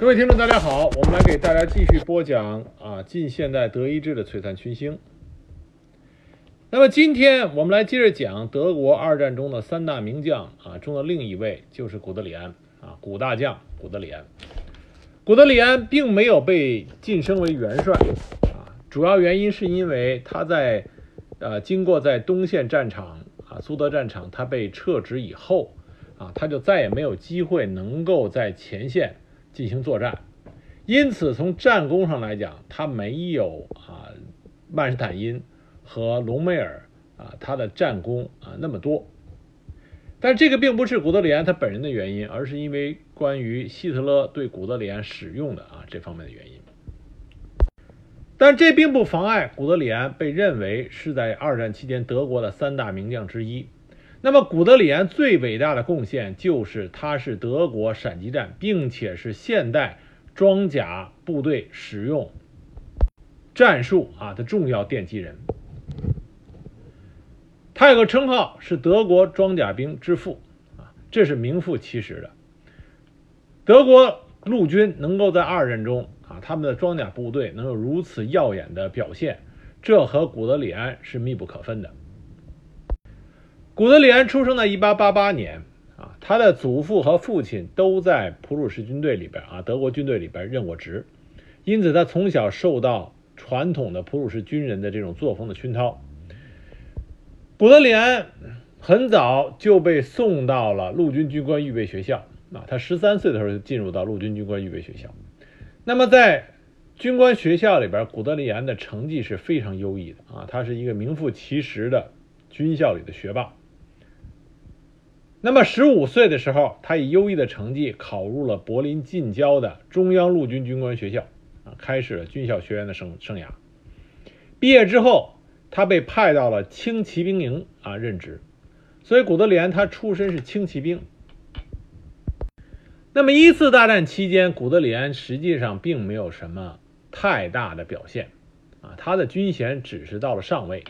各位听众，大家好，我们来给大家继续播讲啊近现代德意志的璀璨群星。那么今天我们来接着讲德国二战中的三大名将啊中的另一位，就是古德里安啊，古大将古德里安。古德里安并没有被晋升为元帅啊，主要原因是因为他在呃经过在东线战场啊苏德战场他被撤职以后啊，他就再也没有机会能够在前线。进行作战，因此从战功上来讲，他没有啊曼施坦因和隆美尔啊他的战功啊那么多。但这个并不是古德里安他本人的原因，而是因为关于希特勒对古德里安使用的啊这方面的原因。但这并不妨碍古德里安被认为是在二战期间德国的三大名将之一。那么，古德里安最伟大的贡献就是他是德国闪击战，并且是现代装甲部队使用战术啊的重要奠基人。他有个称号是德国装甲兵之父啊，这是名副其实的。德国陆军能够在二战中啊，他们的装甲部队能有如此耀眼的表现，这和古德里安是密不可分的。古德里安出生在1888年，啊，他的祖父和父亲都在普鲁士军队里边啊，德国军队里边任过职，因此他从小受到传统的普鲁士军人的这种作风的熏陶。古德里安很早就被送到了陆军军官预备学校，啊，他十三岁的时候就进入到陆军军官预备学校。那么在军官学校里边，古德里安的成绩是非常优异的啊，他是一个名副其实的军校里的学霸。那么，十五岁的时候，他以优异的成绩考入了柏林近郊的中央陆军军官学校，啊，开始了军校学员的生生涯。毕业之后，他被派到了轻骑兵营啊任职。所以，古德里安他出身是轻骑兵。那么，一次大战期间，古德里安实际上并没有什么太大的表现，啊，他的军衔只是到了上尉。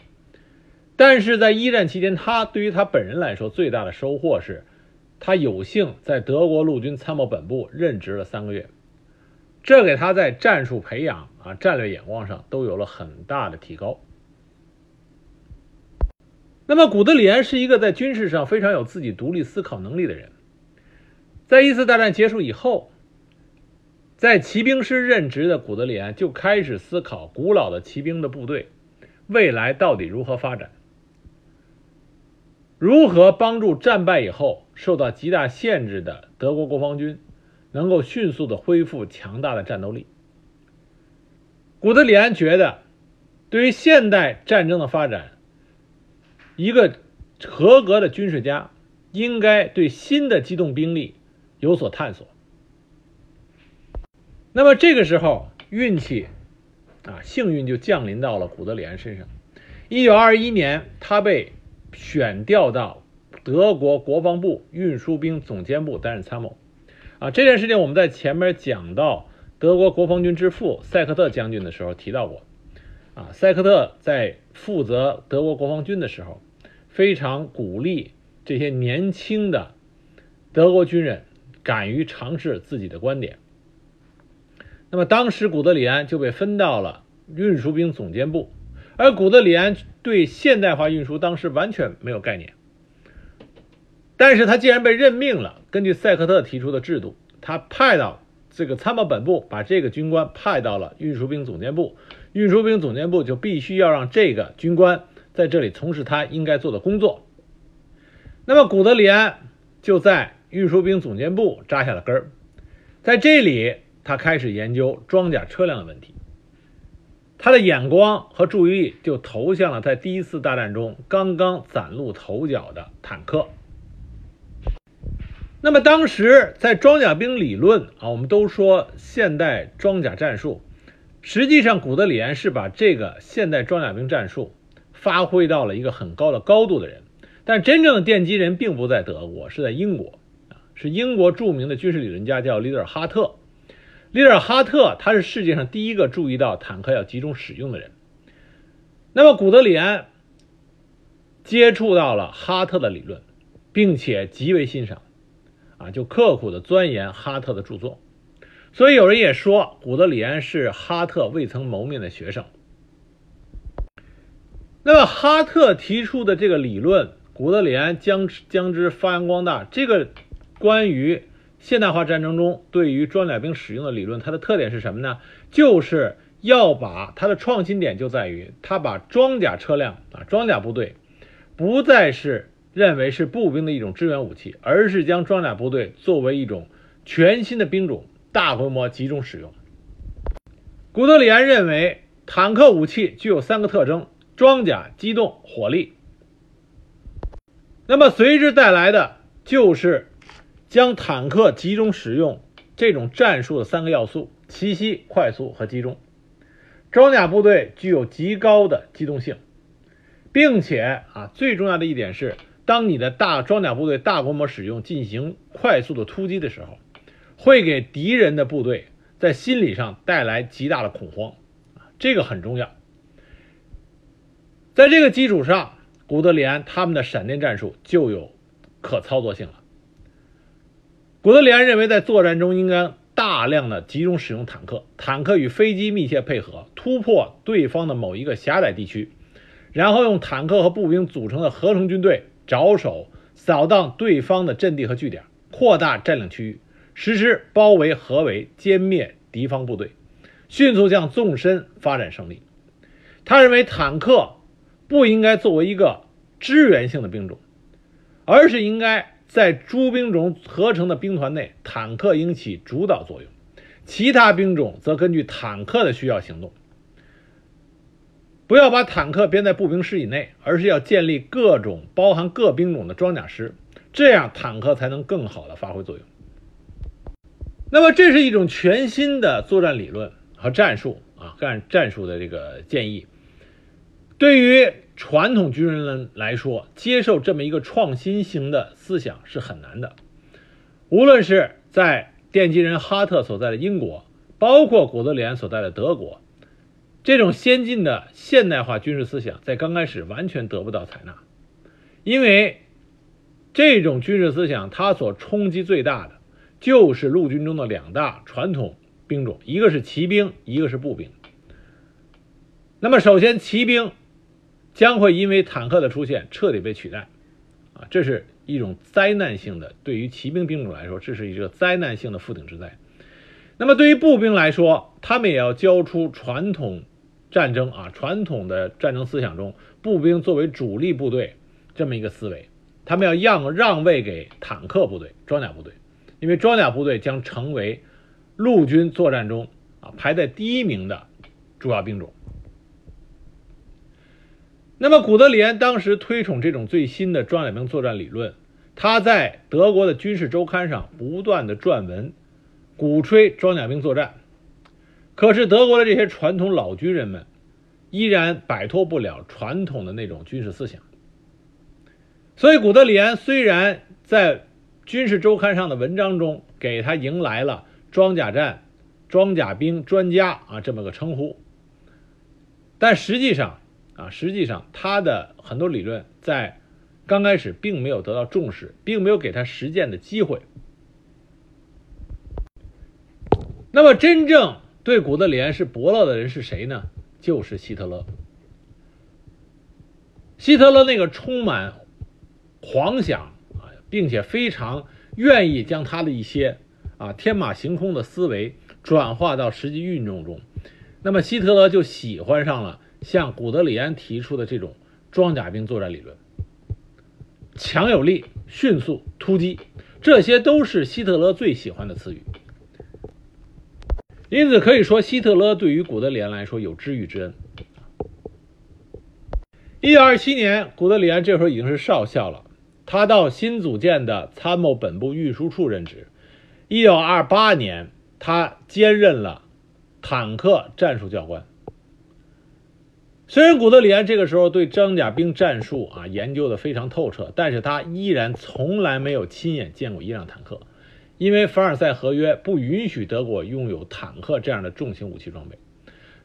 但是在一战期间，他对于他本人来说最大的收获是，他有幸在德国陆军参谋本部任职了三个月，这给他在战术培养啊、战略眼光上都有了很大的提高。那么，古德里安是一个在军事上非常有自己独立思考能力的人，在一次大战结束以后，在骑兵师任职的古德里安就开始思考古老的骑兵的部队未来到底如何发展。如何帮助战败以后受到极大限制的德国国防军能够迅速的恢复强大的战斗力？古德里安觉得，对于现代战争的发展，一个合格的军事家应该对新的机动兵力有所探索。那么这个时候，运气啊，幸运就降临到了古德里安身上。一九二一年，他被。选调到德国国防部运输兵总监部担任参谋，啊，这件事情我们在前面讲到德国国防军之父塞克特将军的时候提到过，啊，塞克特在负责德国国防军的时候，非常鼓励这些年轻的德国军人敢于尝试自己的观点。那么当时古德里安就被分到了运输兵总监部。而古德里安对现代化运输当时完全没有概念，但是他既然被任命了，根据塞克特提出的制度，他派到这个参谋本部，把这个军官派到了运输兵总监部，运输兵总监部就必须要让这个军官在这里从事他应该做的工作。那么古德里安就在运输兵总监部扎下了根儿，在这里他开始研究装甲车辆的问题。他的眼光和注意力就投向了在第一次大战中刚刚崭露头角的坦克。那么当时在装甲兵理论啊，我们都说现代装甲战术，实际上古德里安是把这个现代装甲兵战术发挥到了一个很高的高度的人。但真正的奠基人并不在德国，是在英国啊，是英国著名的军事理论家叫里德尔哈特。里尔哈特，他是世界上第一个注意到坦克要集中使用的人。那么，古德里安接触到了哈特的理论，并且极为欣赏，啊，就刻苦的钻研哈特的著作。所以有人也说，古德里安是哈特未曾谋面的学生。那么，哈特提出的这个理论，古德里安将之将之发扬光大。这个关于现代化战争中对于装甲兵使用的理论，它的特点是什么呢？就是要把它的创新点就在于，它把装甲车辆啊，装甲部队不再是认为是步兵的一种支援武器，而是将装甲部队作为一种全新的兵种，大规模集中使用。古德里安认为，坦克武器具有三个特征。装甲、机动、火力，那么随之带来的就是将坦克集中使用这种战术的三个要素：奇袭、快速和集中。装甲部队具有极高的机动性，并且啊，最重要的一点是，当你的大装甲部队大规模使用进行快速的突击的时候，会给敌人的部队在心理上带来极大的恐慌啊，这个很重要。在这个基础上，古德里安他们的闪电战术就有可操作性了。古德里安认为，在作战中应该大量的集中使用坦克，坦克与飞机密切配合，突破对方的某一个狭窄地区，然后用坦克和步兵组成的合成军队着手扫荡对方的阵地和据点，扩大占领区域，实施包围、合围、歼灭敌方部队，迅速向纵深发展胜利。他认为坦克。不应该作为一个支援性的兵种，而是应该在诸兵种合成的兵团内，坦克应起主导作用，其他兵种则根据坦克的需要行动。不要把坦克编在步兵师以内，而是要建立各种包含各兵种的装甲师，这样坦克才能更好的发挥作用。那么，这是一种全新的作战理论和战术啊，干战术的这个建议。对于传统军人们来说，接受这么一个创新型的思想是很难的。无论是在奠基人哈特所在的英国，包括古德里安所在的德国，这种先进的现代化军事思想在刚开始完全得不到采纳，因为这种军事思想它所冲击最大的就是陆军中的两大传统兵种，一个是骑兵，一个是步兵。那么，首先骑兵。将会因为坦克的出现彻底被取代，啊，这是一种灾难性的，对于骑兵兵种来说，这是一个灾难性的覆顶之灾。那么对于步兵来说，他们也要交出传统战争啊，传统的战争思想中，步兵作为主力部队这么一个思维，他们要让让位给坦克部队、装甲部队，因为装甲部队将成为陆军作战中啊排在第一名的主要兵种。那么，古德里安当时推崇这种最新的装甲兵作战理论，他在德国的军事周刊上不断的撰文，鼓吹装甲兵作战。可是，德国的这些传统老军人们依然摆脱不了传统的那种军事思想。所以，古德里安虽然在军事周刊上的文章中给他迎来了“装甲战、装甲兵专家”啊这么个称呼，但实际上。啊，实际上他的很多理论在刚开始并没有得到重视，并没有给他实践的机会。那么，真正对古德里安是伯乐的人是谁呢？就是希特勒。希特勒那个充满狂想啊，并且非常愿意将他的一些啊天马行空的思维转化到实际运动中，那么希特勒就喜欢上了。像古德里安提出的这种装甲兵作战理论，强有力、迅速突击，这些都是希特勒最喜欢的词语。因此可以说，希特勒对于古德里安来说有知遇之恩。一九二七年，古德里安这时候已经是少校了，他到新组建的参谋本部运输处任职。一九二八年，他兼任了坦克战术教官。虽然古德里安这个时候对装甲兵战术啊研究的非常透彻，但是他依然从来没有亲眼见过一辆坦克，因为凡尔赛合约不允许德国拥有坦克这样的重型武器装备，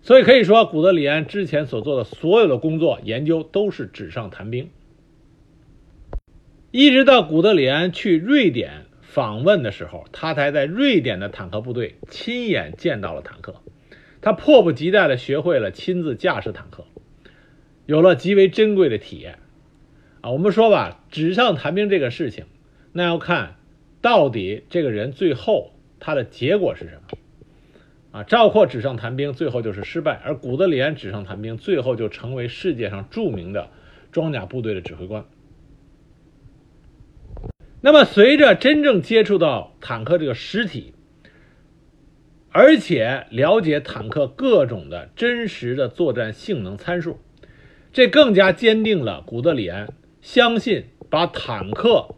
所以可以说古德里安之前所做的所有的工作研究都是纸上谈兵。一直到古德里安去瑞典访问的时候，他才在瑞典的坦克部队亲眼见到了坦克，他迫不及待地学会了亲自驾驶坦克，有了极为珍贵的体验。啊，我们说吧，纸上谈兵这个事情，那要看到底这个人最后他的结果是什么。啊，赵括纸上谈兵，最后就是失败；而古德里安纸上谈兵，最后就成为世界上著名的装甲部队的指挥官。那么，随着真正接触到坦克这个实体，而且了解坦克各种的真实的作战性能参数，这更加坚定了古德里安相信把坦克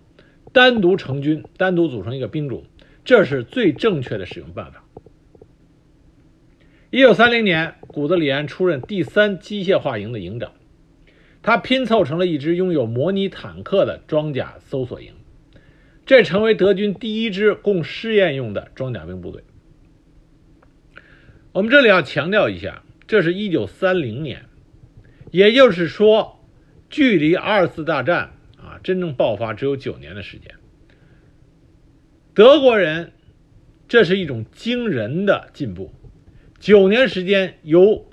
单独成军、单独组成一个兵种，这是最正确的使用办法。一九三零年，古德里安出任第三机械化营的营长，他拼凑成了一支拥有模拟坦克的装甲搜索营，这成为德军第一支供试验用的装甲兵部队。我们这里要强调一下，这是一九三零年，也就是说，距离二次大战啊真正爆发只有九年的时间。德国人，这是一种惊人的进步。九年时间，由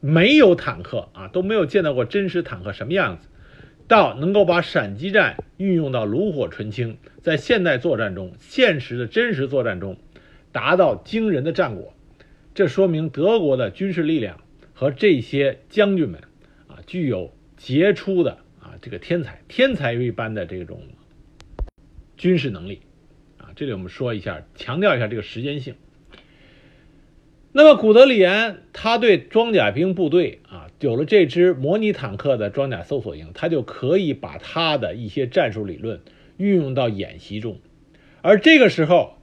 没有坦克啊，都没有见到过真实坦克什么样子，到能够把闪击战运用到炉火纯青，在现代作战中、现实的真实作战中，达到惊人的战果，这说明德国的军事力量和这些将军们啊，具有杰出的啊这个天才、天才一般的这种军事能力啊。这里我们说一下，强调一下这个时间性。那么，古德里安他对装甲兵部队啊，有了这支模拟坦克的装甲搜索营，他就可以把他的一些战术理论运用到演习中。而这个时候，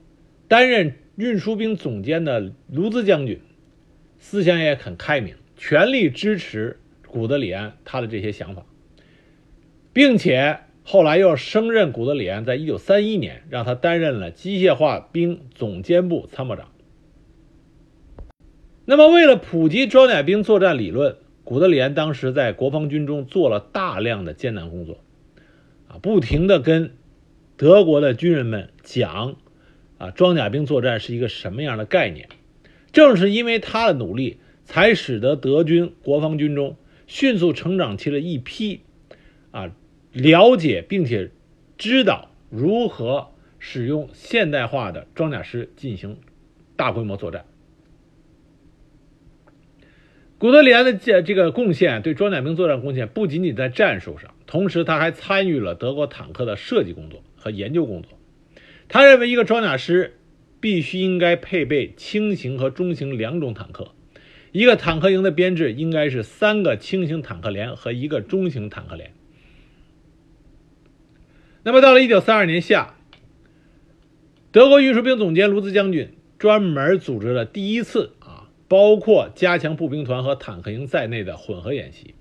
担任运输兵总监的卢兹将军思想也很开明，全力支持古德里安他的这些想法，并且后来又升任古德里安，在一九三一年让他担任了机械化兵总监部参谋长。那么，为了普及装甲兵作战理论，古德里安当时在国防军中做了大量的艰难工作，啊，不停的跟德国的军人们讲，啊，装甲兵作战是一个什么样的概念。正是因为他的努力，才使得德军国防军中迅速成长起了一批，啊，了解并且知道如何使用现代化的装甲师进行大规模作战。古德里安的这这个贡献，对装甲兵作战贡献不仅仅在战术上，同时他还参与了德国坦克的设计工作和研究工作。他认为，一个装甲师必须应该配备轻型和中型两种坦克，一个坦克营的编制应该是三个轻型坦克连和一个中型坦克连。那么，到了一九三二年夏，德国运输兵总监卢兹将军专门组织了第一次啊。包括加强步兵团和坦克营在内的混合演习。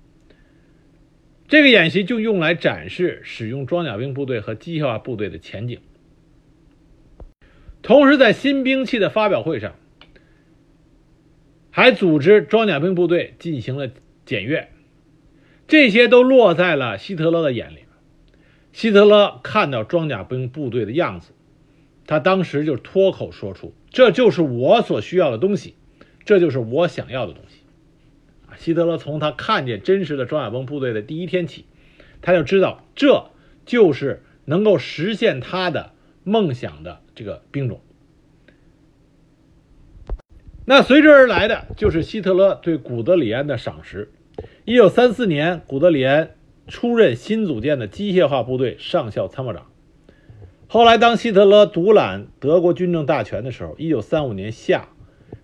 这个演习就用来展示使用装甲兵部队和机械化部队的前景。同时，在新兵器的发表会上，还组织装甲兵部队进行了检阅。这些都落在了希特勒的眼里。希特勒看到装甲兵部队的样子，他当时就脱口说出：“这就是我所需要的东西。”这就是我想要的东西，希特勒从他看见真实的装甲兵部队的第一天起，他就知道这就是能够实现他的梦想的这个兵种。那随之而来的就是希特勒对古德里安的赏识。一九三四年，古德里安出任新组建的机械化部队上校参谋长。后来，当希特勒独揽德国军政大权的时候，一九三五年夏。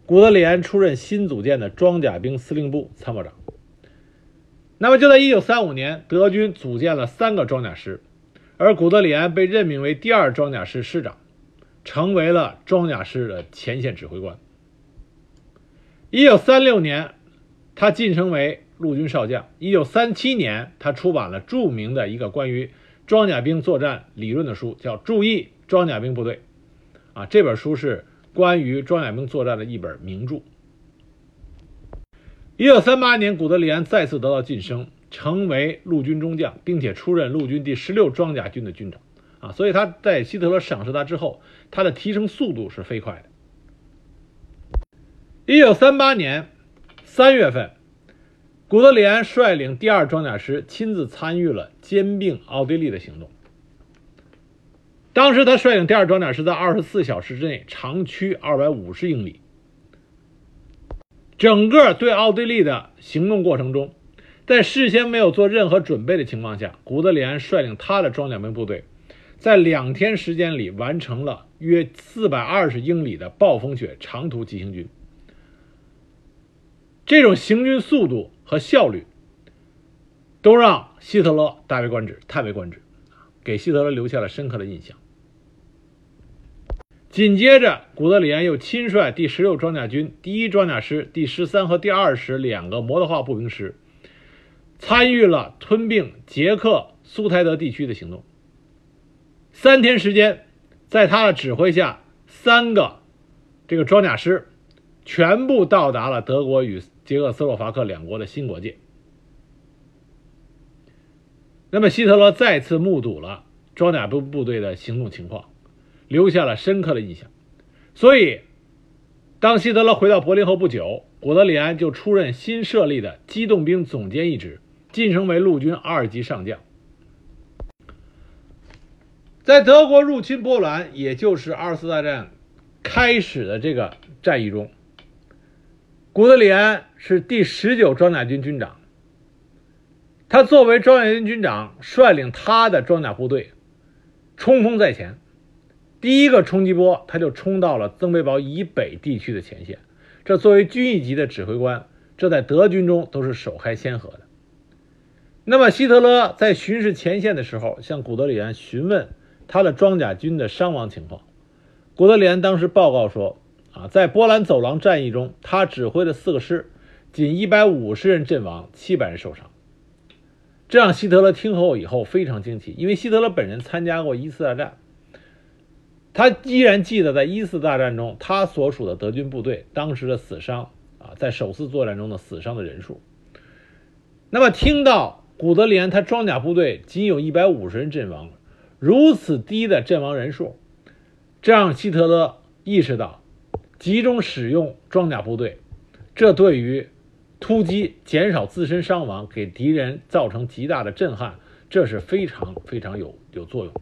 古德里安出任新组建的装甲兵司令部参谋长。那么就在1935年，德军组建了三个装甲师，而古德里安被任命为第二装甲师师长，成为了装甲师的前线指挥官。1936年，他晋升为陆军少将。1937年，他出版了著名的一个关于装甲兵作战理论的书，叫《注意装甲兵部队》。啊，这本书是。关于装甲兵作战的一本名著。一九三八年，古德里安再次得到晋升，成为陆军中将，并且出任陆军第十六装甲军的军长。啊，所以他在希特勒赏识他之后，他的提升速度是飞快的。一九三八年三月份，古德里安率领第二装甲师亲自参与了兼并奥地利的行动。当时他率领第二装甲师在二十四小时之内长驱二百五十英里。整个对奥地利的行动过程中，在事先没有做任何准备的情况下，古德里安率领他的装甲兵部队，在两天时间里完成了约四百二十英里的暴风雪长途急行军。这种行军速度和效率，都让希特勒大为观止，叹为观止，给希特勒留下了深刻的印象。紧接着，古德里安又亲率第十六装甲军第一装甲师、第十三和第二十两个摩托化步兵师，参与了吞并捷克苏台德地区的行动。三天时间，在他的指挥下，三个这个装甲师全部到达了德国与捷克斯洛伐克两国的新国界。那么，希特勒再次目睹了装甲部部队的行动情况。留下了深刻的印象，所以，当希特勒回到柏林后不久，古德里安就出任新设立的机动兵总监一职，晋升为陆军二级上将。在德国入侵波兰，也就是二次大战开始的这个战役中，古德里安是第十九装甲军军长，他作为装甲军军长，率领他的装甲部队冲锋在前。第一个冲击波，他就冲到了曾贝堡以北地区的前线。这作为军一级的指挥官，这在德军中都是首开先河的。那么，希特勒在巡视前线的时候，向古德里安询问他的装甲军的伤亡情况。古德里安当时报告说：“啊，在波兰走廊战役中，他指挥的四个师，仅一百五十人阵亡，七百人受伤。”这让希特勒听后以后非常惊奇，因为希特勒本人参加过一次大战。他依然记得，在一次大战中，他所属的德军部队当时的死伤啊，在首次作战中的死伤的人数。那么，听到古德里安他装甲部队仅有一百五十人阵亡，如此低的阵亡人数，这让希特勒意识到，集中使用装甲部队，这对于突击减少自身伤亡，给敌人造成极大的震撼，这是非常非常有有作用的。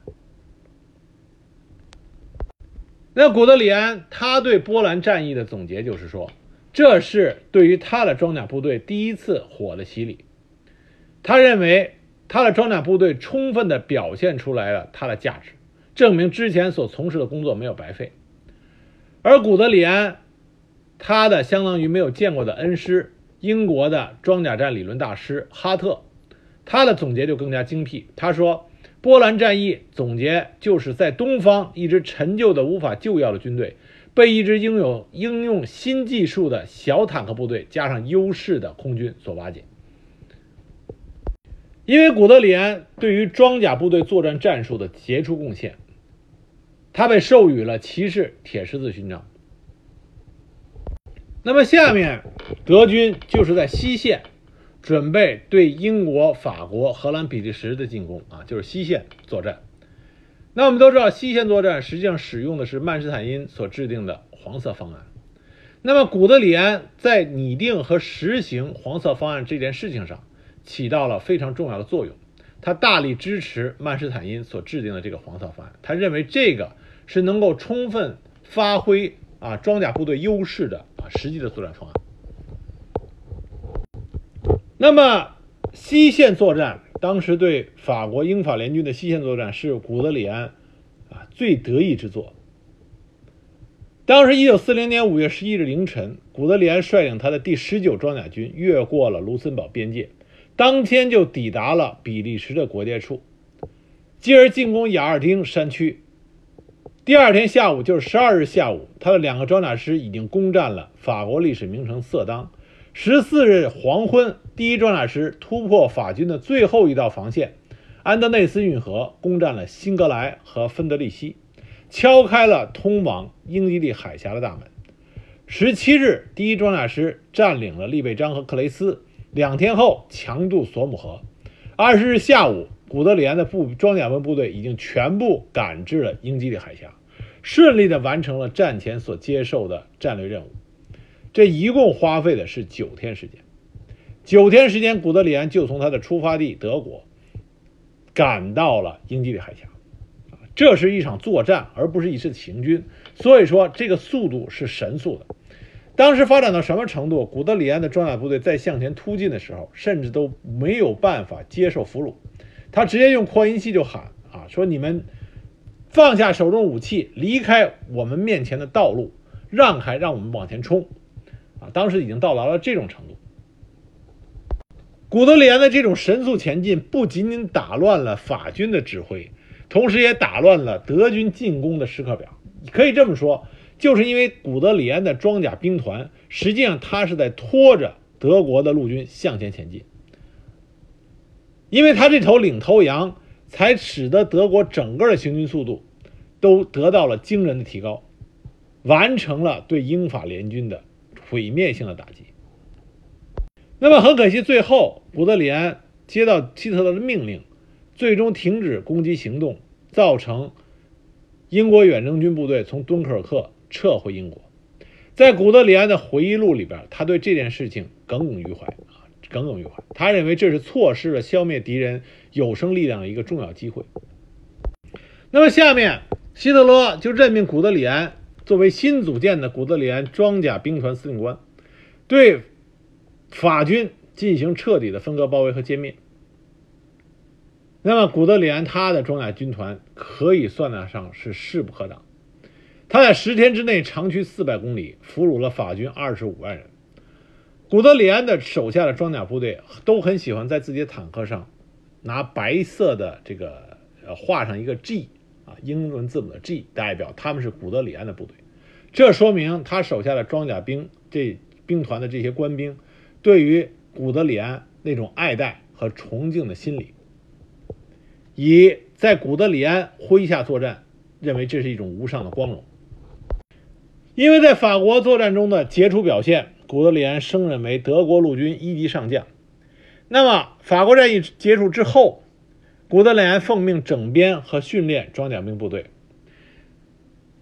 那古德里安他对波兰战役的总结就是说，这是对于他的装甲部队第一次火的洗礼。他认为他的装甲部队充分的表现出来了他的价值，证明之前所从事的工作没有白费。而古德里安，他的相当于没有见过的恩师，英国的装甲战理论大师哈特，他的总结就更加精辟。他说。波兰战役总结就是在东方，一支陈旧的无法救药的军队，被一支拥有应用新技术的小坦克部队加上优势的空军所瓦解。因为古德里安对于装甲部队作战战术的杰出贡献，他被授予了骑士铁十字勋章。那么下面，德军就是在西线。准备对英国、法国、荷兰、比利时的进攻啊，就是西线作战。那我们都知道，西线作战实际上使用的是曼施坦因所制定的黄色方案。那么，古德里安在拟定和实行黄色方案这件事情上起到了非常重要的作用。他大力支持曼施坦因所制定的这个黄色方案，他认为这个是能够充分发挥啊装甲部队优势的啊实际的作战方案。那么，西线作战，当时对法国英法联军的西线作战是古德里安啊最得意之作。当时，一九四零年五月十一日凌晨，古德里安率领他的第十九装甲军越过了卢森堡边界，当天就抵达了比利时的国界处，继而进攻雅尔丁山区。第二天下午，就是十二日下午，他的两个装甲师已经攻占了法国历史名城色当。十四日黄昏，第一装甲师突破法军的最后一道防线——安德内斯运河，攻占了辛格莱和芬德利希，敲开了通往英吉利海峡的大门。十七日，第一装甲师占领了利贝章和克雷斯。两天后，强渡索姆河。二十日下午，古德里安的部装甲兵部队已经全部赶至了英吉利海峡，顺利的完成了战前所接受的战略任务。这一共花费的是九天时间。九天时间，古德里安就从他的出发地德国赶到了英吉利海峡。这是一场作战，而不是一次行军，所以说这个速度是神速的。当时发展到什么程度？古德里安的装甲部队在向前突进的时候，甚至都没有办法接受俘虏，他直接用扩音器就喊啊，说你们放下手中武器，离开我们面前的道路，让开，让我们往前冲。啊，当时已经到达了这种程度。古德里安的这种神速前进，不仅仅打乱了法军的指挥，同时也打乱了德军进攻的时刻表。可以这么说。就是因为古德里安的装甲兵团，实际上他是在拖着德国的陆军向前前进，因为他这头领头羊，才使得德国整个的行军速度都得到了惊人的提高，完成了对英法联军的毁灭性的打击。那么很可惜，最后古德里安接到希特勒的命令，最终停止攻击行动，造成英国远征军部队从敦刻尔克。撤回英国，在古德里安的回忆录里边，他对这件事情耿耿于怀，耿耿于怀。他认为这是错失了消灭敌人有生力量的一个重要机会。那么，下面希特勒就任命古德里安作为新组建的古德里安装甲兵团司令官，对法军进行彻底的分割、包围和歼灭。那么，古德里安他的装甲军团可以算得上是势不可挡。他在十天之内长驱四百公里，俘虏了法军二十五万人。古德里安的手下的装甲部队都很喜欢在自己的坦克上拿白色的这个呃画上一个 G 啊，英文字母的 G，代表他们是古德里安的部队。这说明他手下的装甲兵这兵团的这些官兵对于古德里安那种爱戴和崇敬的心理，以在古德里安麾下作战，认为这是一种无上的光荣。因为在法国作战中的杰出表现，古德里安升任为德国陆军一级上将。那么，法国战役结束之后，古德里安奉命整编和训练装甲兵部队。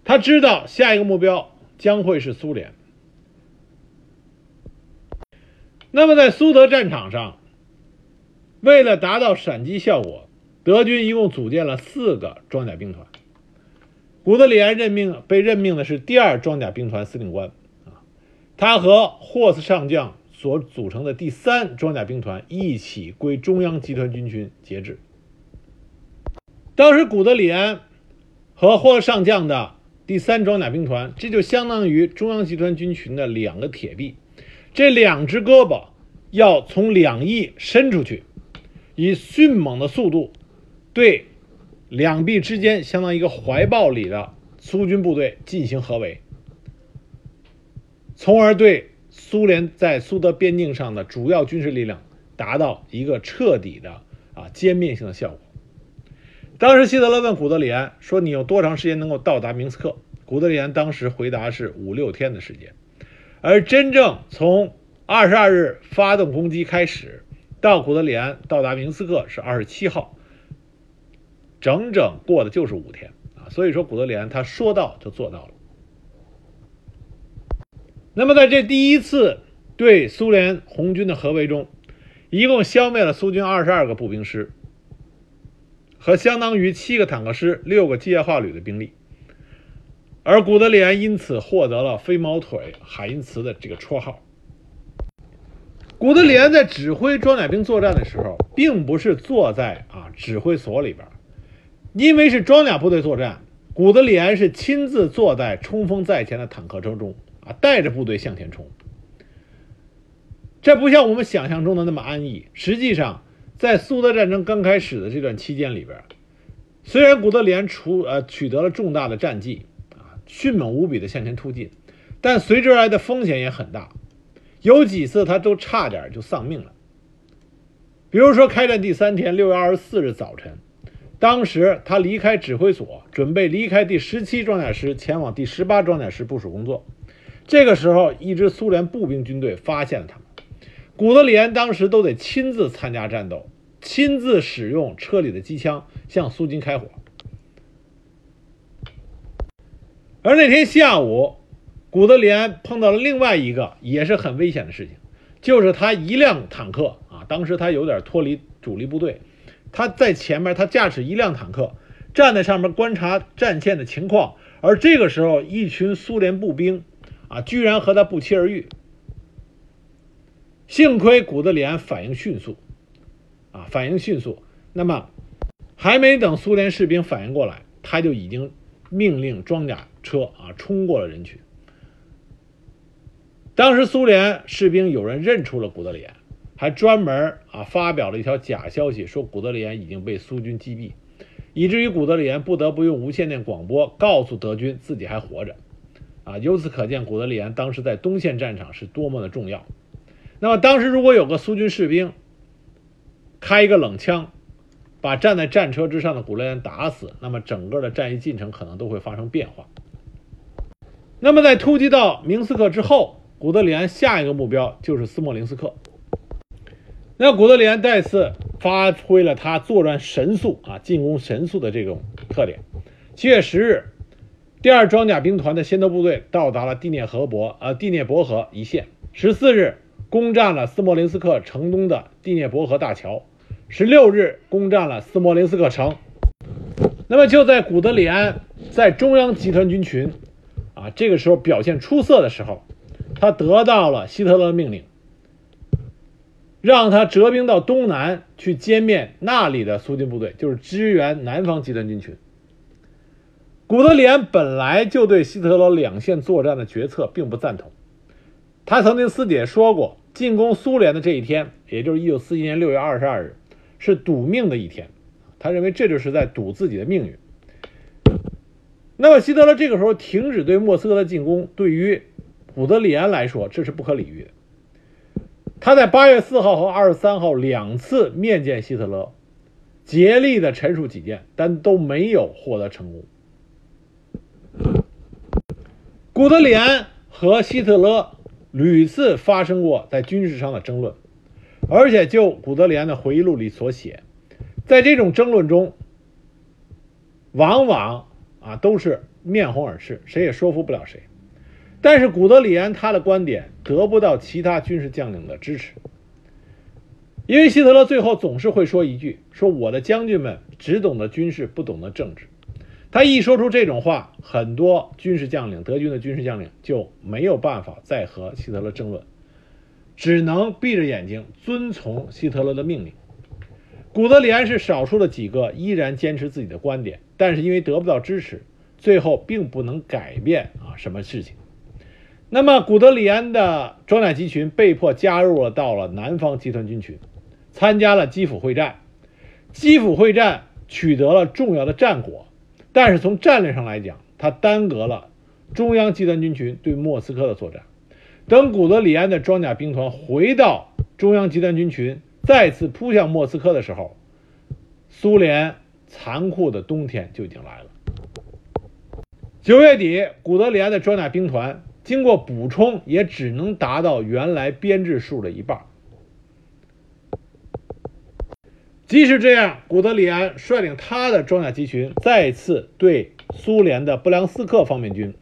他知道下一个目标将会是苏联。那么，在苏德战场上，为了达到闪击效果，德军一共组建了四个装甲兵团。古德里安任命被任命的是第二装甲兵团司令官，他和霍斯上将所组成的第三装甲兵团一起归中央集团军群节制。当时古德里安和霍斯上将的第三装甲兵团，这就相当于中央集团军群的两个铁臂，这两只胳膊要从两翼伸出去，以迅猛的速度对。两臂之间相当于一个怀抱里的苏军部队进行合围，从而对苏联在苏德边境上的主要军事力量达到一个彻底的啊歼灭性的效果。当时希特勒问古德里安说：“你有多长时间能够到达明斯克？”古德里安当时回答是五六天的时间，而真正从二十二日发动攻击开始，到古德里安到达明斯克是二十七号。整整过的就是五天啊，所以说古德里安他说到就做到了。那么在这第一次对苏联红军的合围中，一共消灭了苏军二十二个步兵师，和相当于七个坦克师、六个机械化旅的兵力，而古德里安因此获得了“飞毛腿”海因茨的这个绰号。古德里安在指挥装甲兵作战的时候，并不是坐在啊指挥所里边。因为是装甲部队作战，古德里安是亲自坐在冲锋在前的坦克车中啊，带着部队向前冲。这不像我们想象中的那么安逸。实际上，在苏德战争刚开始的这段期间里边，虽然古德连除呃取得了重大的战绩啊，迅猛无比的向前突进，但随之而来的风险也很大，有几次他都差点就丧命了。比如说，开战第三天，六月二十四日早晨。当时他离开指挥所，准备离开第十七装甲师，前往第十八装甲师部署工作。这个时候，一支苏联步兵军队发现了他们。古德里安当时都得亲自参加战斗，亲自使用车里的机枪向苏军开火。而那天下午，古德里安碰到了另外一个也是很危险的事情，就是他一辆坦克啊，当时他有点脱离主力部队，他在前面，他驾驶一辆坦克，站在上面观察战线的情况。而这个时候，一群苏联步兵啊，居然和他不期而遇。幸亏古德里安反应迅速，啊，反应迅速。那么，还没等苏联士兵反应过来，他就已经命令装甲车啊冲过了人群。当时苏联士兵有人认出了古德里安，还专门啊发表了一条假消息，说古德里安已经被苏军击毙，以至于古德里安不得不用无线电广播告诉德军自己还活着。啊，由此可见，古德里安当时在东线战场是多么的重要。那么当时如果有个苏军士兵开一个冷枪，把站在战车之上的古德里安打死，那么整个的战役进程可能都会发生变化。那么在突击到明斯克之后，古德里安下一个目标就是斯莫林斯克。那古德里安再次发挥了他作战神速啊，进攻神速的这种特点。七月十日，第二装甲兵团的先头部队到达了第聂河伯呃第聂伯河一线。十四日。攻占了斯莫林斯克城东的第聂伯河大桥，十六日攻占了斯莫林斯克城。那么就在古德里安在中央集团军群啊这个时候表现出色的时候，他得到了希特勒的命令，让他折兵到东南去歼灭那里的苏军部队，就是支援南方集团军群。古德里安本来就对希特勒两线作战的决策并不赞同。他曾经私底下说过，进攻苏联的这一天，也就是一九四一年六月二十二日，是赌命的一天。他认为这就是在赌自己的命运。那么希特勒这个时候停止对莫斯科的进攻，对于古德里安来说，这是不可理喻的。他在八月四号和二十三号两次面见希特勒，竭力的陈述己见，但都没有获得成功。古德里安和希特勒。屡次发生过在军事上的争论，而且就古德里安的回忆录里所写，在这种争论中，往往啊都是面红耳赤，谁也说服不了谁。但是古德里安他的观点得不到其他军事将领的支持，因为希特勒最后总是会说一句：“说我的将军们只懂得军事，不懂得政治。”他一说出这种话，很多军事将领，德军的军事将领就没有办法再和希特勒争论，只能闭着眼睛遵从希特勒的命令。古德里安是少数的几个依然坚持自己的观点，但是因为得不到支持，最后并不能改变啊什么事情。那么，古德里安的装甲集群被迫加入了到了南方集团军群，参加了基辅会战。基辅会战取得了重要的战果。但是从战略上来讲，他耽搁了中央集团军群对莫斯科的作战。等古德里安的装甲兵团回到中央集团军群，再次扑向莫斯科的时候，苏联残酷的冬天就已经来了。九月底，古德里安的装甲兵团经过补充，也只能达到原来编制数的一半。即使这样，古德里安率领他的装甲集群再次对苏联的布良斯克方面军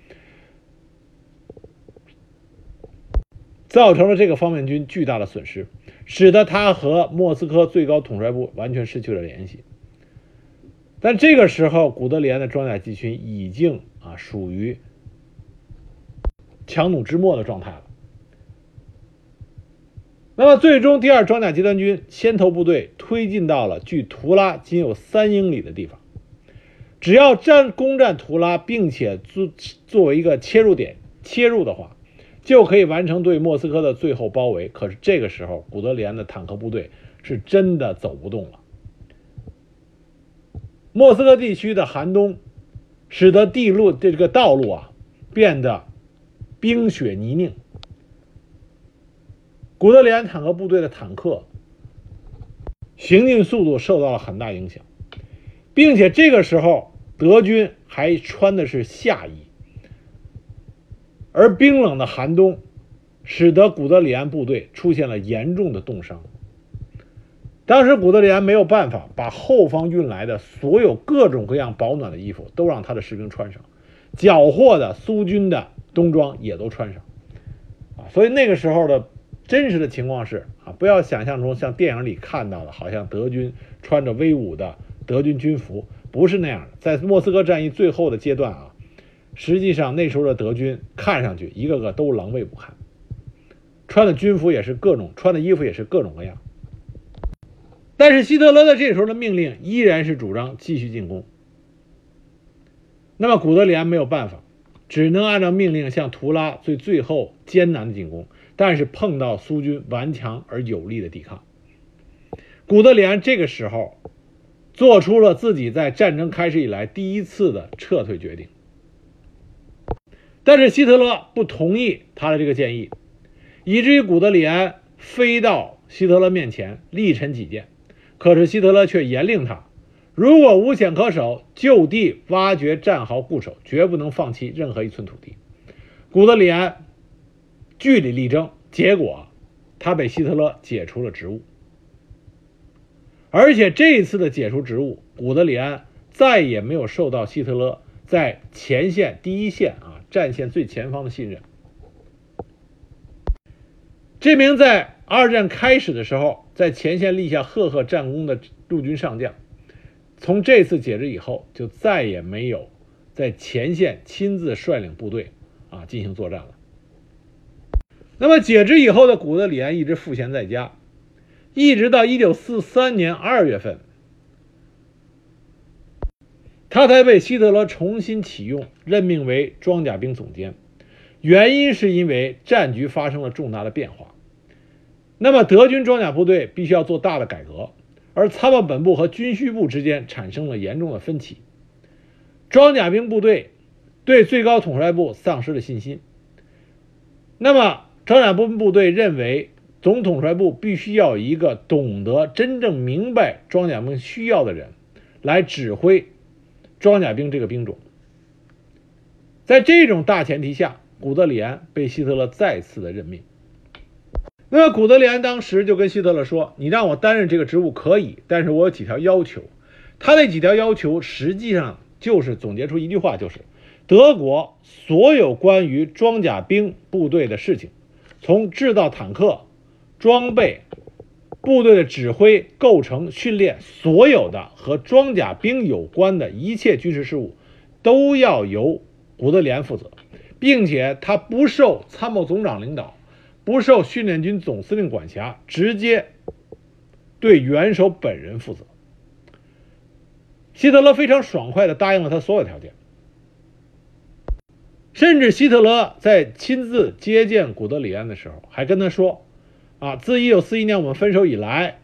造成了这个方面军巨大的损失，使得他和莫斯科最高统帅部完全失去了联系。但这个时候，古德里安的装甲集群已经啊属于强弩之末的状态了。那么，最终第二装甲集团军先头部队推进到了距图拉仅有三英里的地方。只要占攻占图拉，并且作作为一个切入点切入的话，就可以完成对莫斯科的最后包围。可是这个时候，古德里安的坦克部队是真的走不动了。莫斯科地区的寒冬，使得地路这个道路啊变得冰雪泥泞。古德里安坦克部队的坦克行进速度受到了很大影响，并且这个时候德军还穿的是夏衣，而冰冷的寒冬使得古德里安部队出现了严重的冻伤。当时古德里安没有办法把后方运来的所有各种各样保暖的衣服都让他的士兵穿上，缴获的苏军的冬装也都穿上，啊，所以那个时候的真实的情况是啊，不要想象中像电影里看到的，好像德军穿着威武的德军军服，不是那样的。在莫斯科战役最后的阶段啊，实际上那时候的德军看上去一个个都狼狈不堪，穿的军服也是各种，穿的衣服也是各种各样。但是希特勒的这时候的命令依然是主张继续进攻。那么古德里安没有办法，只能按照命令向图拉最最后艰难的进攻。但是碰到苏军顽强而有力的抵抗，古德里安这个时候做出了自己在战争开始以来第一次的撤退决定。但是希特勒不同意他的这个建议，以至于古德里安飞到希特勒面前力陈己见。可是希特勒却严令他，如果无险可守，就地挖掘战壕固守，绝不能放弃任何一寸土地。古德里安据理力争，结果他被希特勒解除了职务。而且这一次的解除职务，古德里安再也没有受到希特勒在前线第一线啊战线最前方的信任。这名在二战开始的时候。在前线立下赫赫战功的陆军上将，从这次解职以后，就再也没有在前线亲自率领部队啊进行作战了。那么解职以后的古德里安一直赋闲在家，一直到一九四三年二月份，他才被希特勒重新启用，任命为装甲兵总监。原因是因为战局发生了重大的变化。那么，德军装甲部队必须要做大的改革，而参谋本部和军需部之间产生了严重的分歧。装甲兵部队对最高统帅部丧失了信心。那么，装甲兵部队认为，总统帅部必须要一个懂得、真正明白装甲兵需要的人来指挥装甲兵这个兵种。在这种大前提下，古德里安被希特勒再次的任命。那么古德里安当时就跟希特勒说：“你让我担任这个职务可以，但是我有几条要求。”他那几条要求实际上就是总结出一句话，就是德国所有关于装甲兵部队的事情，从制造坦克、装备、部队的指挥、构成、训练，所有的和装甲兵有关的一切军事事务，都要由古德里安负责，并且他不受参谋总长领导。不受训练军总司令管辖，直接对元首本人负责。希特勒非常爽快地答应了他所有条件，甚至希特勒在亲自接见古德里安的时候，还跟他说：“啊，自一九四一年我们分手以来，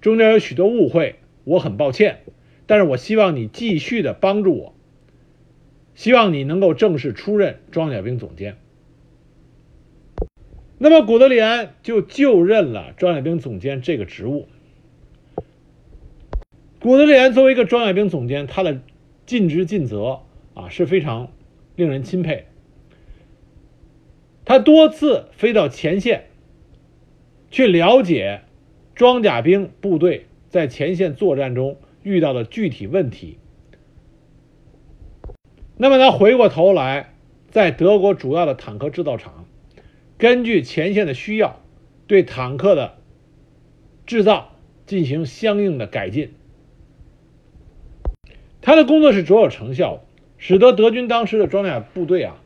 中间有许多误会，我很抱歉，但是我希望你继续的帮助我，希望你能够正式出任装甲兵总监。”那么古德里安就就任了装甲兵总监这个职务。古德里安作为一个装甲兵总监，他的尽职尽责啊是非常令人钦佩。他多次飞到前线，去了解装甲兵部队在前线作战中遇到的具体问题。那么他回过头来，在德国主要的坦克制造厂。根据前线的需要，对坦克的制造进行相应的改进。他的工作是卓有成效的，使得德军当时的装甲部队啊，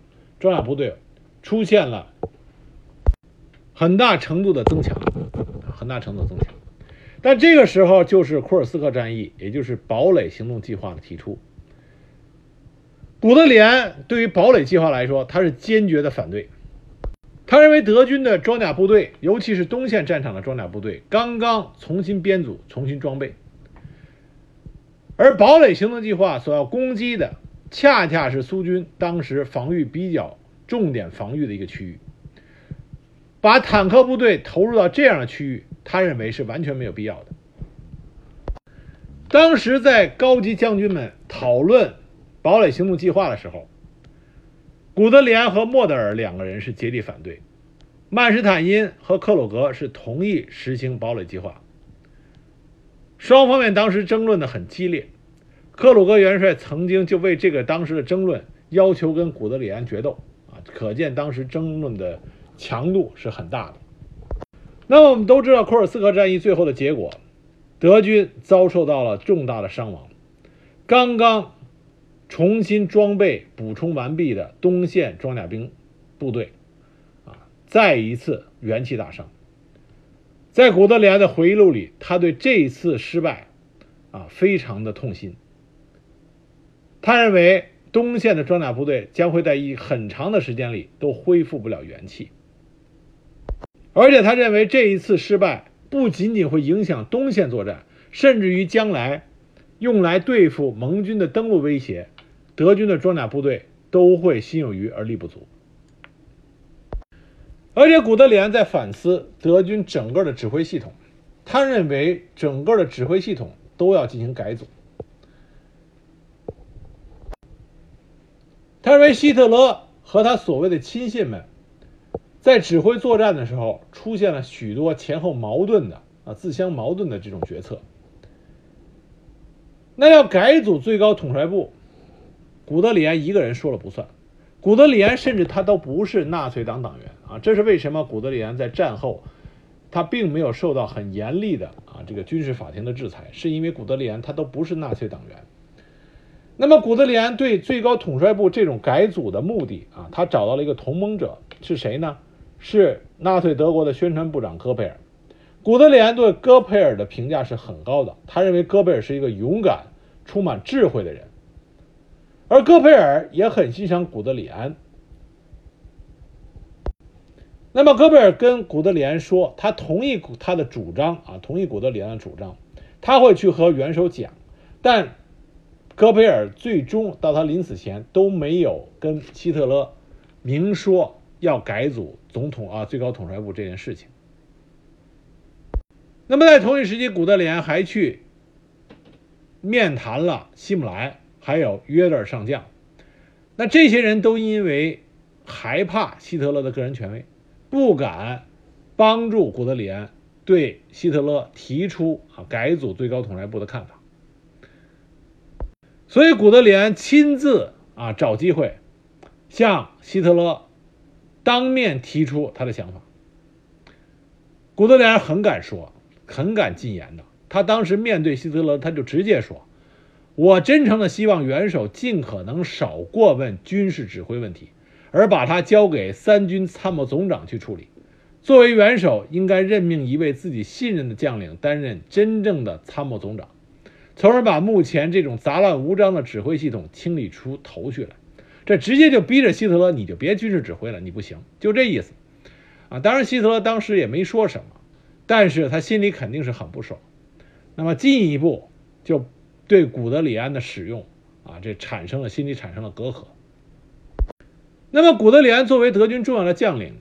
装甲部队出现了很大程度的增强，很大程度的增强。但这个时候就是库尔斯克战役，也就是堡垒行动计划的提出。古德里安对于堡垒计划来说，他是坚决的反对。他认为德军的装甲部队，尤其是东线战场的装甲部队，刚刚重新编组、重新装备，而堡垒行动计划所要攻击的，恰恰是苏军当时防御比较重点防御的一个区域。把坦克部队投入到这样的区域，他认为是完全没有必要的。当时在高级将军们讨论堡垒行动计划的时候。古德里安和莫德尔两个人是竭力反对，曼施坦因和克鲁格是同意实行堡垒计划，双方面当时争论的很激烈。克鲁格元帅曾经就为这个当时的争论要求跟古德里安决斗啊，可见当时争论的强度是很大的。那么我们都知道库尔斯克战役最后的结果，德军遭受到了重大的伤亡，刚刚重新装备补充完毕的东线装甲兵部队啊，再一次元气大伤。在古德里安的回忆录里，他对这一次失败啊非常的痛心。他认为东线的装甲部队将会在一很长的时间里都恢复不了元气，而且他认为这一次失败不仅仅会影响东线作战，甚至于将来用来对付盟军的登陆威胁，德军的装甲部队都会心有余而力不足。而且古德里安在反思德军整个的指挥系统，他认为整个的指挥系统都要进行改组。认为希特勒和他所谓的亲信们，在指挥作战的时候出现了许多前后矛盾的啊自相矛盾的这种决策。那要改组最高统帅部，古德里安一个人说了不算。古德里安甚至他都不是纳粹党党员啊，这是为什么？古德里安在战后，他并没有受到很严厉的啊这个军事法庭的制裁，是因为古德里安他都不是纳粹党员。那么，古德里安对最高统帅部这种改组的目的啊，他找到了一个同盟者，是谁呢？是纳粹德国的宣传部长戈培尔。古德里安对戈培尔的评价是很高的，他认为戈培尔是一个勇敢、充满智慧的人，而戈培尔也很欣赏古德里安。那么，戈培尔跟古德里安说，他同意他的主张啊，同意古德里安的主张，他会去和元首讲，但。戈培尔最终到他临死前都没有跟希特勒明说要改组总统啊最高统帅部这件事情。那么在同一时期，古德里安还去面谈了希姆莱，还有约德尔上将。那这些人都因为害怕希特勒的个人权威，不敢帮助古德里安对希特勒提出啊改组最高统帅部的看法。所以，古德里安亲自啊找机会，向希特勒当面提出他的想法。古德里安很敢说，很敢进言的。他当时面对希特勒，他就直接说：“我真诚的希望元首尽可能少过问军事指挥问题，而把它交给三军参谋总长去处理。作为元首，应该任命一位自己信任的将领担任真正的参谋总长。”从而把目前这种杂乱无章的指挥系统清理出头绪来，这直接就逼着希特勒，你就别军事指挥了，你不行，就这意思，啊，当然希特勒当时也没说什么，但是他心里肯定是很不爽，那么进一步就对古德里安的使用，啊，这产生了心里产生了隔阂。那么古德里安作为德军重要的将领，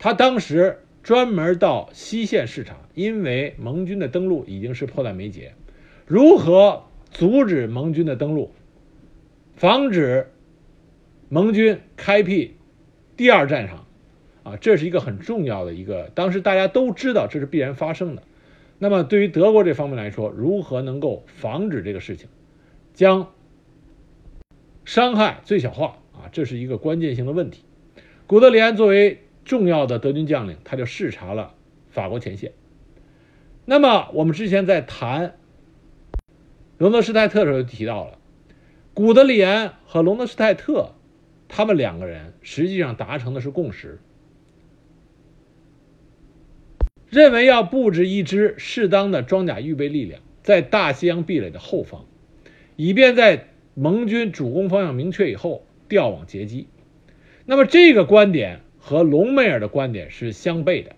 他当时专门到西线视察，因为盟军的登陆已经是迫在眉睫。如何阻止盟军的登陆，防止盟军开辟第二战场？啊，这是一个很重要的一个，当时大家都知道这是必然发生的。那么对于德国这方面来说，如何能够防止这个事情，将伤害最小化？啊，这是一个关键性的问题。古德里安作为重要的德军将领，他就视察了法国前线。那么我们之前在谈。隆德施泰特时候就提到了，古德里安和隆德施泰特，他们两个人实际上达成的是共识，认为要布置一支适当的装甲预备力量在大西洋壁垒的后方，以便在盟军主攻方向明确以后调往截击。那么这个观点和隆美尔的观点是相悖的，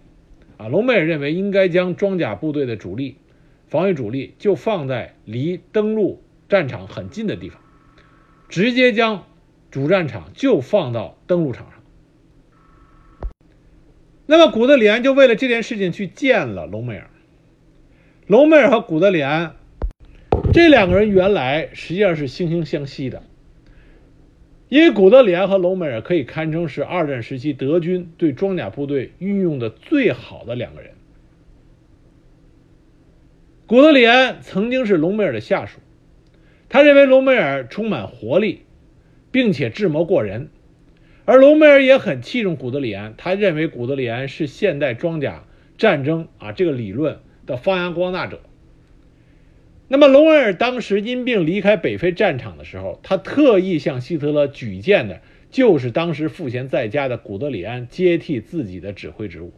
啊，隆美尔认为应该将装甲部队的主力。防御主力就放在离登陆战场很近的地方，直接将主战场就放到登陆场上。那么古德里安就为了这件事情去见了隆美尔。隆美尔和古德里安这两个人原来实际上是惺惺相惜的，因为古德里安和隆美尔可以堪称是二战时期德军对装甲部队运用的最好的两个人。古德里安曾经是隆美尔的下属，他认为隆美尔充满活力，并且智谋过人，而隆美尔也很器重古德里安，他认为古德里安是现代装甲战争啊这个理论的发扬光大者。那么，隆美尔当时因病离开北非战场的时候，他特意向希特勒举荐的就是当时赋闲在家的古德里安接替自己的指挥职务，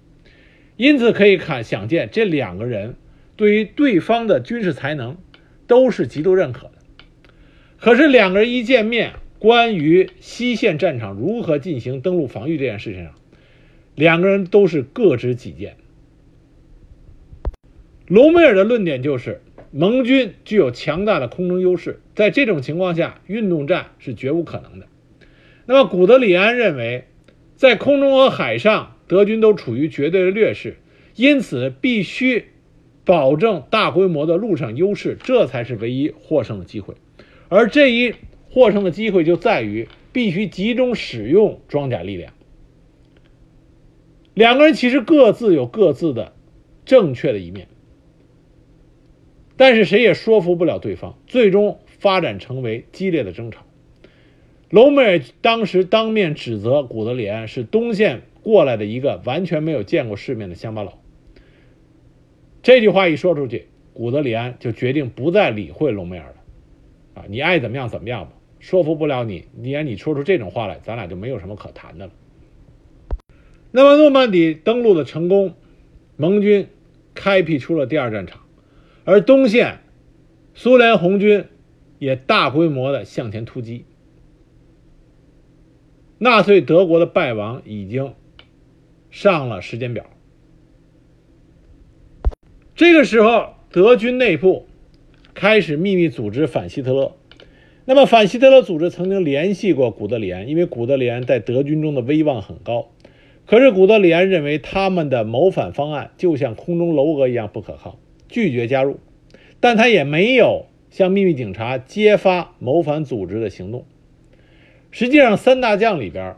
因此可以看想见这两个人。对于对方的军事才能，都是极度认可的。可是两个人一见面，关于西线战场如何进行登陆防御这件事情上，两个人都是各执己见。隆美尔的论点就是，盟军具有强大的空中优势，在这种情况下，运动战是绝无可能的。那么古德里安认为，在空中和海上，德军都处于绝对的劣势，因此必须。保证大规模的陆上优势，这才是唯一获胜的机会。而这一获胜的机会就在于必须集中使用装甲力量。两个人其实各自有各自的正确的一面，但是谁也说服不了对方，最终发展成为激烈的争吵。隆美尔当时当面指责古德里安是东线过来的一个完全没有见过世面的乡巴佬。这句话一说出去，古德里安就决定不再理会隆美尔了。啊，你爱怎么样怎么样吧，说服不了你。既然你说出这种话来，咱俩就没有什么可谈的了。那么诺曼底登陆的成功，盟军开辟出了第二战场，而东线苏联红军也大规模的向前突击。纳粹德国的败亡已经上了时间表。这个时候，德军内部开始秘密组织反希特勒。那么，反希特勒组织曾经联系过古德里安，因为古德里安在德军中的威望很高。可是，古德里安认为他们的谋反方案就像空中楼阁一样不可靠，拒绝加入。但他也没有向秘密警察揭发谋反组织的行动。实际上，三大将里边，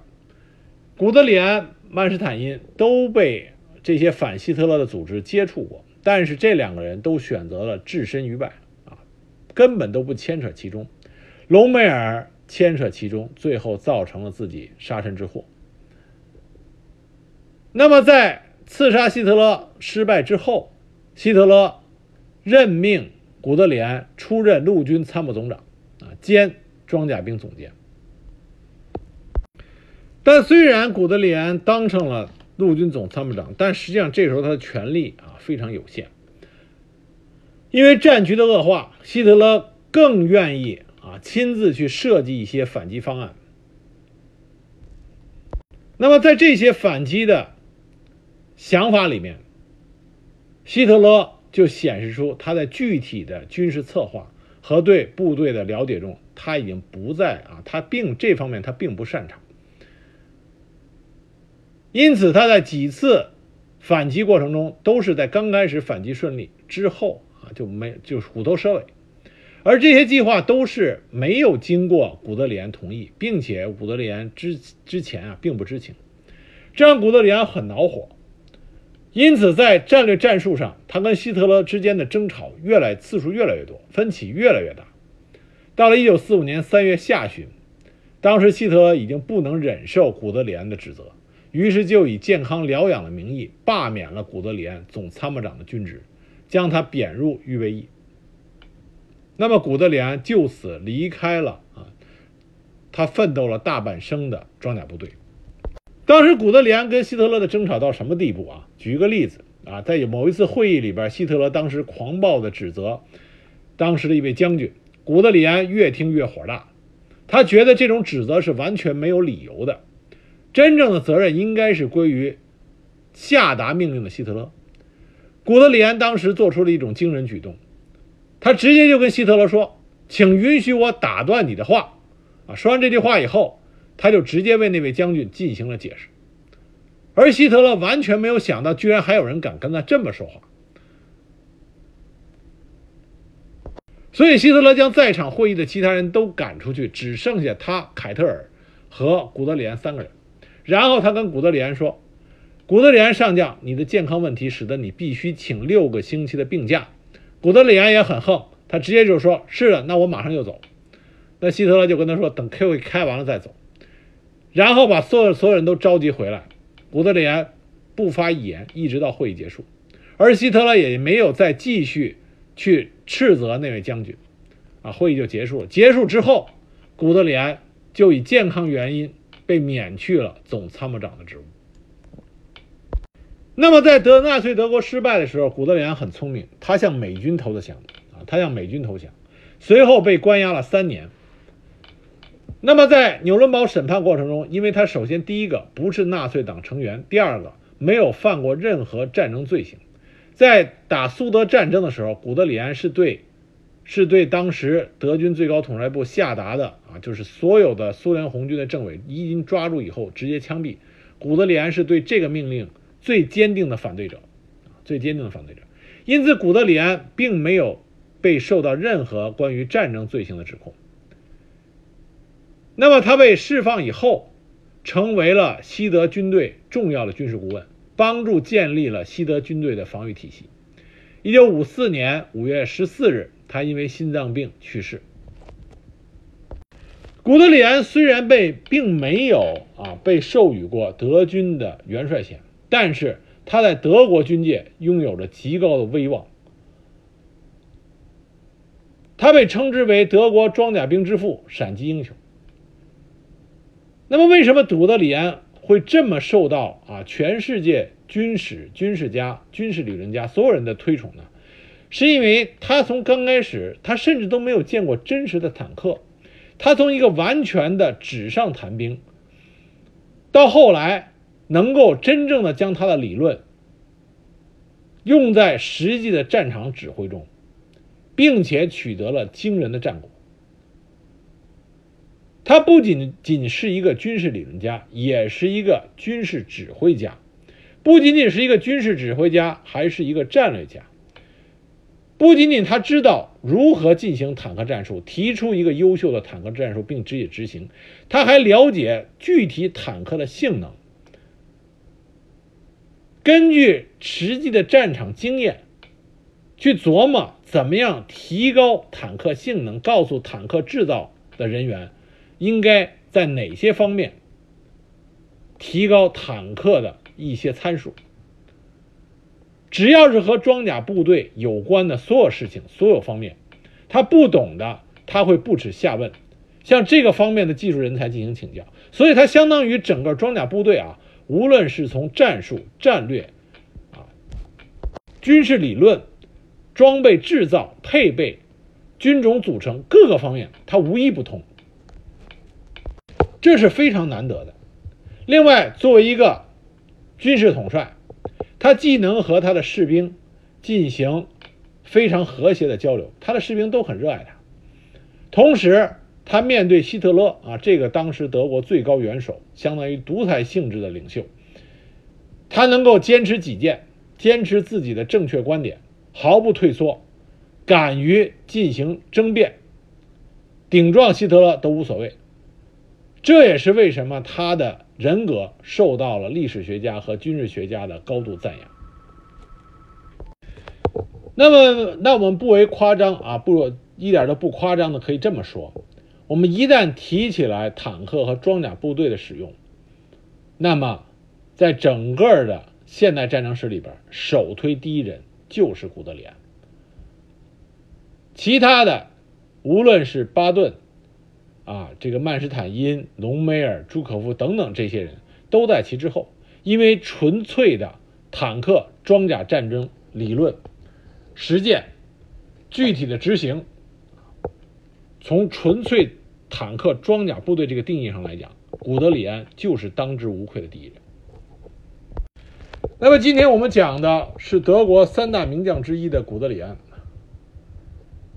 古德里安、曼施坦因都被这些反希特勒的组织接触过。但是这两个人都选择了置身于外啊，根本都不牵扯其中。隆美尔牵扯其中，最后造成了自己杀身之祸。那么在刺杀希特勒失败之后，希特勒任命古德里安出任陆军参谋总长啊，兼装甲兵总监。但虽然古德里安当上了陆军总参谋长，但实际上这时候他的权力啊。非常有限，因为战局的恶化，希特勒更愿意啊亲自去设计一些反击方案。那么在这些反击的想法里面，希特勒就显示出他在具体的军事策划和对部队的了解中，他已经不在啊，他并这方面他并不擅长，因此他在几次。反击过程中都是在刚开始反击顺利之后啊就没就虎头蛇尾，而这些计划都是没有经过古德里安同意，并且古德里安之之前啊并不知情，这让古德里安很恼火，因此在战略战术上，他跟希特勒之间的争吵越来次数越来越多，分歧越来越大。到了1945年3月下旬，当时希特勒已经不能忍受古德里安的指责。于是就以健康疗养的名义罢免了古德里安总参谋长的军职，将他贬入预备役。那么古德里安就此离开了啊，他奋斗了大半生的装甲部队。当时古德里安跟希特勒的争吵到什么地步啊？举一个例子啊，在某一次会议里边，希特勒当时狂暴的指责当时的一位将军，古德里安越听越火大，他觉得这种指责是完全没有理由的。真正的责任应该是归于下达命令的希特勒。古德里安当时做出了一种惊人举动，他直接就跟希特勒说：“请允许我打断你的话。”啊，说完这句话以后，他就直接为那位将军进行了解释。而希特勒完全没有想到，居然还有人敢跟他这么说话。所以，希特勒将在场会议的其他人都赶出去，只剩下他、凯特尔和古德里安三个人。然后他跟古德里安说：“古德里安上将，你的健康问题使得你必须请六个星期的病假。古德里安也很横，他直接就说：“是的，那我马上就走。”那希特勒就跟他说：“等开会开完了再走。”然后把所有所有人都召集回来。古德里安不发一言，一直到会议结束。而希特勒也没有再继续去斥责那位将军。啊，会议就结束了。结束之后，古德里安就以健康原因被免去了总参谋长的职务。那么，在德纳粹德国失败的时候，古德里安很聪明，他向美军投的降啊，他向美军投降，随后被关押了三年。那么，在纽伦堡审判过程中，因为他首先第一个不是纳粹党成员，第二个没有犯过任何战争罪行，在打苏德战争的时候，古德里安是对是对当时德军最高统帅部下达的啊，就是所有的苏联红军的政委一经抓住以后直接枪毙。古德里安是对这个命令。最坚定的反对者，最坚定的反对者，因此古德里安并没有被受到任何关于战争罪行的指控。那么他被释放以后，成为了西德军队重要的军事顾问，帮助建立了西德军队的防御体系。一九五四年五月十四日，他因为心脏病去世。古德里安虽然被并没有啊被授予过德军的元帅衔。但是他在德国军界拥有着极高的威望，他被称之为德国装甲兵之父、闪击英雄。那么，为什么古德里安会这么受到啊全世界军史、军事家、军事理论家所有人的推崇呢？是因为他从刚开始，他甚至都没有见过真实的坦克，他从一个完全的纸上谈兵，到后来。能够真正的将他的理论用在实际的战场指挥中，并且取得了惊人的战果。他不仅仅是一个军事理论家，也是一个军事指挥家。不仅仅是一个军事指挥家，还是一个战略家。不仅仅他知道如何进行坦克战术，提出一个优秀的坦克战术并直接执行，他还了解具体坦克的性能。根据实际的战场经验，去琢磨怎么样提高坦克性能，告诉坦克制造的人员，应该在哪些方面提高坦克的一些参数。只要是和装甲部队有关的所有事情、所有方面，他不懂的，他会不耻下问，向这个方面的技术人才进行请教。所以，他相当于整个装甲部队啊。无论是从战术、战略，啊，军事理论、装备制造、配备、军种组成各个方面，他无一不通，这是非常难得的。另外，作为一个军事统帅，他既能和他的士兵进行非常和谐的交流，他的士兵都很热爱他，同时。他面对希特勒啊，这个当时德国最高元首，相当于独裁性质的领袖，他能够坚持己见，坚持自己的正确观点，毫不退缩，敢于进行争辩，顶撞希特勒都无所谓。这也是为什么他的人格受到了历史学家和军事学家的高度赞扬。那么，那我们不为夸张啊，不一点都不夸张的，可以这么说。我们一旦提起来坦克和装甲部队的使用，那么在整个的现代战争史里边，首推第一人就是古德里安。其他的，无论是巴顿、啊这个曼施坦因、隆美尔、朱可夫等等这些人，都在其之后，因为纯粹的坦克装甲战争理论、实践、具体的执行。从纯粹坦克装甲部队这个定义上来讲，古德里安就是当之无愧的第一人。那么今天我们讲的是德国三大名将之一的古德里安。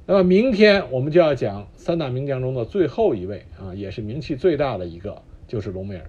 那么明天我们就要讲三大名将中的最后一位啊，也是名气最大的一个，就是隆美尔。